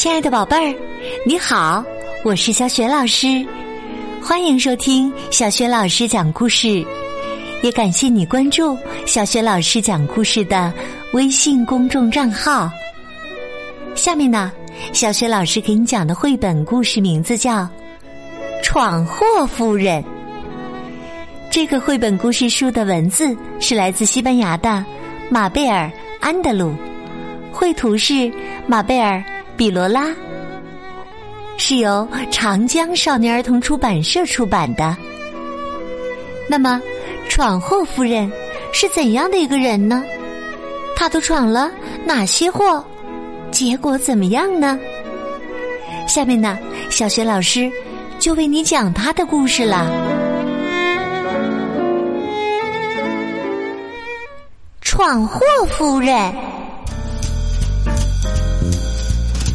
亲爱的宝贝儿，你好，我是小雪老师，欢迎收听小雪老师讲故事，也感谢你关注小雪老师讲故事的微信公众账号。下面呢，小雪老师给你讲的绘本故事名字叫《闯祸夫人》。这个绘本故事书的文字是来自西班牙的马贝尔·安德鲁，绘图是马贝尔。比罗拉是由长江少年儿童出版社出版的。那么，闯祸夫人是怎样的一个人呢？她都闯了哪些祸？结果怎么样呢？下面呢，小学老师就为你讲她的故事了。闯祸夫人。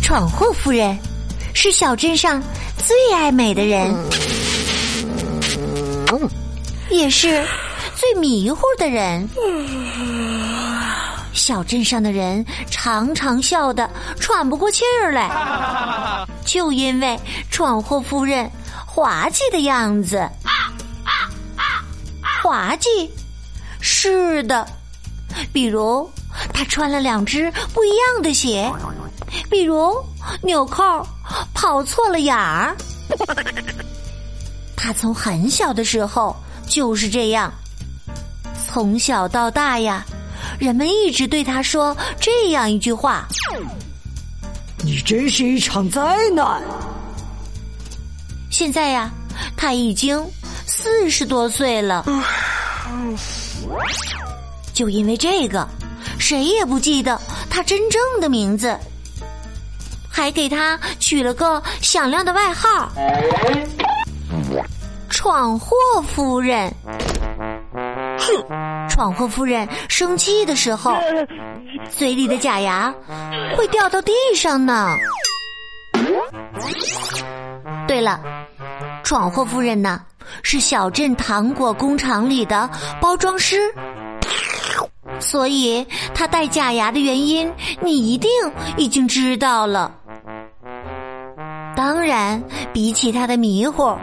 闯祸夫人是小镇上最爱美的人，也是最迷糊的人。小镇上的人常常笑得喘不过气儿来，就因为闯祸夫人滑稽的样子。滑稽，是的，比如她穿了两只不一样的鞋。比如纽扣跑错了眼儿，他从很小的时候就是这样。从小到大呀，人们一直对他说这样一句话：“你真是一场灾难。”现在呀，他已经四十多岁了，就因为这个，谁也不记得他真正的名字。还给他取了个响亮的外号——闯祸夫人。哼，闯祸夫人生气的时候，嘴里的假牙会掉到地上呢。对了，闯祸夫人呢，是小镇糖果工厂里的包装师。所以，她戴假牙的原因，你一定已经知道了。然，比起他的迷糊，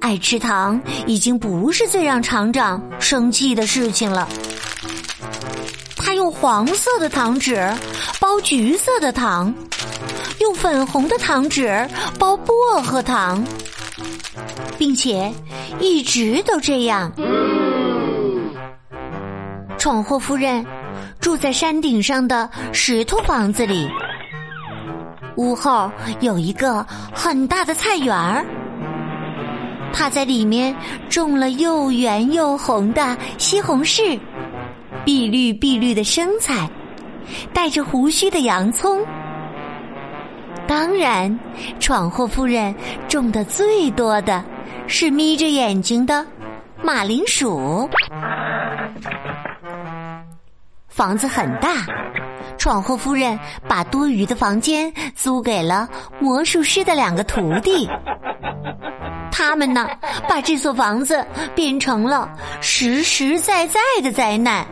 爱吃糖已经不是最让厂长生气的事情了。他用黄色的糖纸包橘色的糖，用粉红的糖纸包薄荷糖，并且一直都这样。闯祸夫人住在山顶上的石头房子里。屋后有一个很大的菜园儿，他在里面种了又圆又红的西红柿，碧绿碧绿的生菜，带着胡须的洋葱。当然，闯祸夫人种的最多的是眯着眼睛的马铃薯。房子很大。闯祸夫人把多余的房间租给了魔术师的两个徒弟，他们呢，把这所房子变成了实实在在的灾难。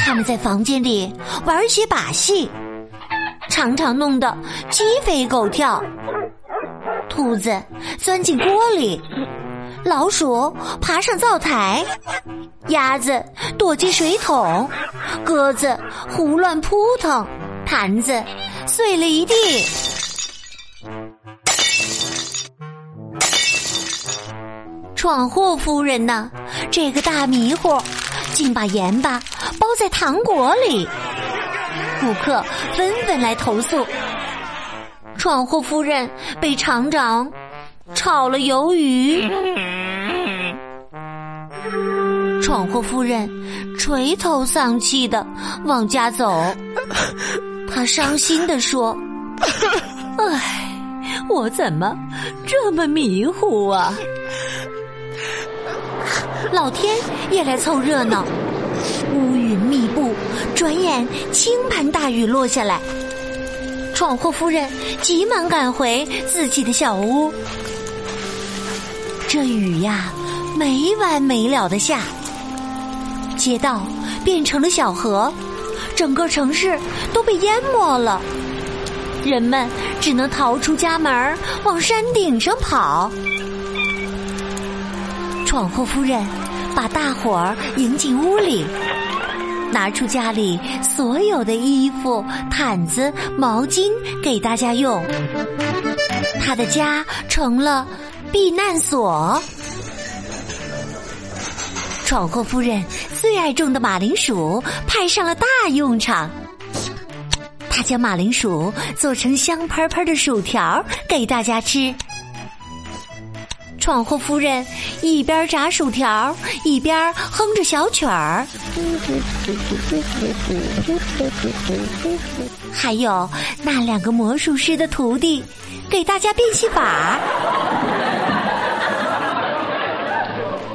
他们在房间里玩些把戏，常常弄得鸡飞狗跳，兔子钻进锅里。老鼠爬上灶台，鸭子躲进水桶，鸽子胡乱扑腾，盘子碎了一地。闯祸夫人呢？这个大迷糊，竟把盐巴包在糖果里。顾客纷纷来投诉，闯祸夫人被厂长。炒了鱿鱼，闯祸夫人垂头丧气的往家走。她伤心的说：“唉，我怎么这么迷糊啊？”老天也来凑热闹，乌云密布，转眼倾盆大雨落下来。闯祸夫人急忙赶回自己的小屋。这雨呀，没完没了的下，街道变成了小河，整个城市都被淹没了。人们只能逃出家门，往山顶上跑。闯祸夫人把大伙儿迎进屋里，拿出家里所有的衣服、毯子、毛巾给大家用。他的家成了避难所。闯祸夫人最爱种的马铃薯派上了大用场。他将马铃薯做成香喷喷的薯条给大家吃。闯祸夫人一边炸薯条，一边哼着小曲儿。还有那两个魔术师的徒弟给大家变戏法。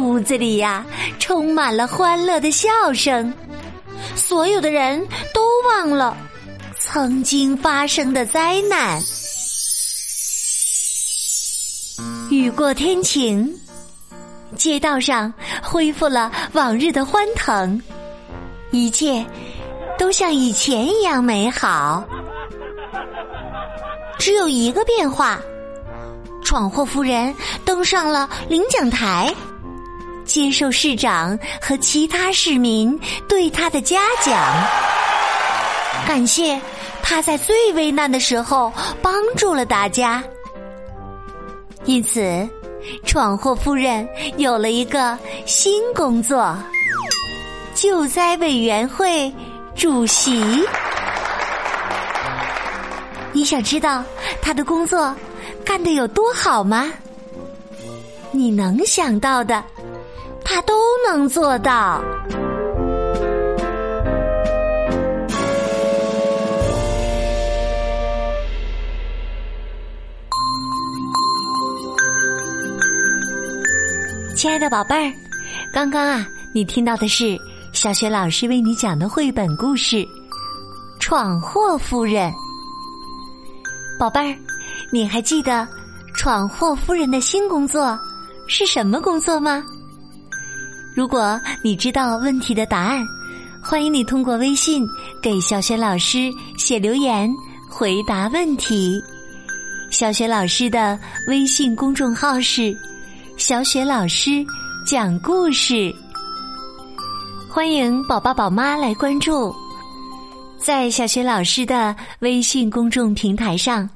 屋子里呀，充满了欢乐的笑声，所有的人都忘了曾经发生的灾难。雨过天晴，街道上恢复了往日的欢腾，一切都像以前一样美好。只有一个变化：闯祸夫人登上了领奖台。接受市长和其他市民对他的嘉奖，感谢他在最危难的时候帮助了大家。因此，闯祸夫人有了一个新工作——救灾委员会主席。你想知道他的工作干得有多好吗？你能想到的。他都能做到。亲爱的宝贝儿，刚刚啊，你听到的是小雪老师为你讲的绘本故事《闯祸夫人》。宝贝儿，你还记得闯祸夫人的新工作是什么工作吗？如果你知道问题的答案，欢迎你通过微信给小雪老师写留言回答问题。小雪老师的微信公众号是“小雪老师讲故事”，欢迎宝宝宝妈来关注。在小雪老师的微信公众平台上，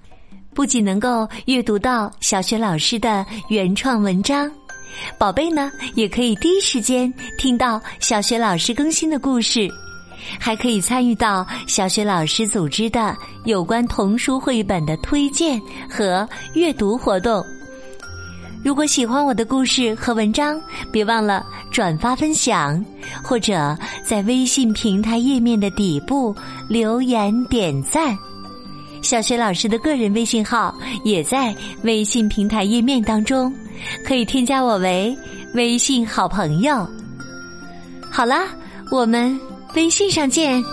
不仅能够阅读到小雪老师的原创文章。宝贝呢，也可以第一时间听到小学老师更新的故事，还可以参与到小学老师组织的有关童书绘本的推荐和阅读活动。如果喜欢我的故事和文章，别忘了转发分享，或者在微信平台页面的底部留言点赞。小学老师的个人微信号也在微信平台页面当中。可以添加我为微信好朋友。好啦，我们微信上见。